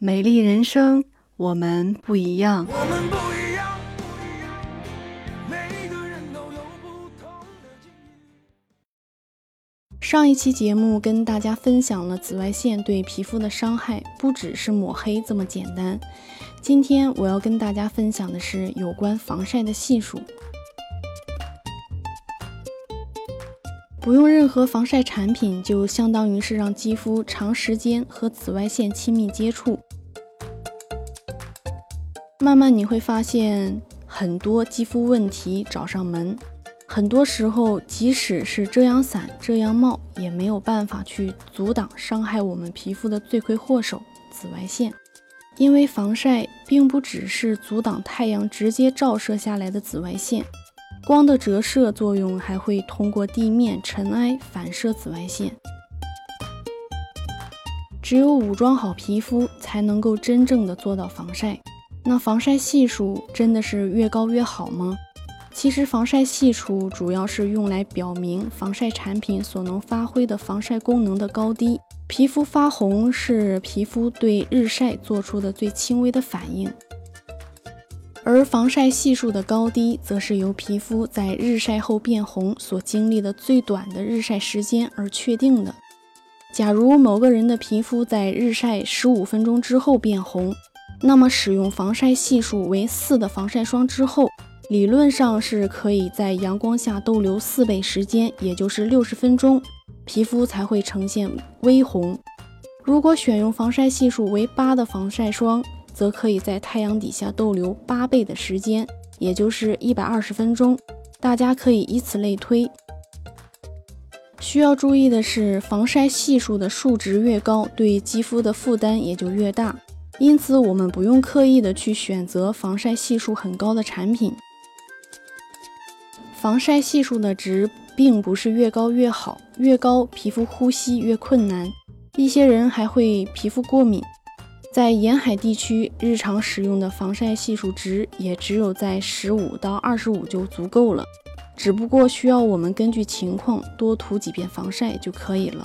美丽人生，我们不一样。我们不一样，不一样，每个人都有不同的境遇。上一期节目跟大家分享了紫外线对皮肤的伤害，不只是抹黑这么简单。今天我要跟大家分享的是有关防晒的系数。不用任何防晒产品，就相当于是让肌肤长时间和紫外线亲密接触。慢慢你会发现，很多肌肤问题找上门。很多时候，即使是遮阳伞、遮阳帽，也没有办法去阻挡伤害我们皮肤的罪魁祸首——紫外线。因为防晒并不只是阻挡太阳直接照射下来的紫外线，光的折射作用还会通过地面尘埃反射紫外线。只有武装好皮肤，才能够真正的做到防晒。那防晒系数真的是越高越好吗？其实防晒系数主要是用来表明防晒产品所能发挥的防晒功能的高低。皮肤发红是皮肤对日晒做出的最轻微的反应，而防晒系数的高低则是由皮肤在日晒后变红所经历的最短的日晒时间而确定的。假如某个人的皮肤在日晒十五分钟之后变红，那么使用防晒系数为四的防晒霜之后，理论上是可以在阳光下逗留四倍时间，也就是六十分钟。皮肤才会呈现微红。如果选用防晒系数为八的防晒霜，则可以在太阳底下逗留八倍的时间，也就是一百二十分钟。大家可以以此类推。需要注意的是，防晒系数的数值越高，对肌肤的负担也就越大。因此，我们不用刻意的去选择防晒系数很高的产品。防晒系数的值。并不是越高越好，越高皮肤呼吸越困难，一些人还会皮肤过敏。在沿海地区，日常使用的防晒系数值也只有在十五到二十五就足够了，只不过需要我们根据情况多涂几遍防晒就可以了。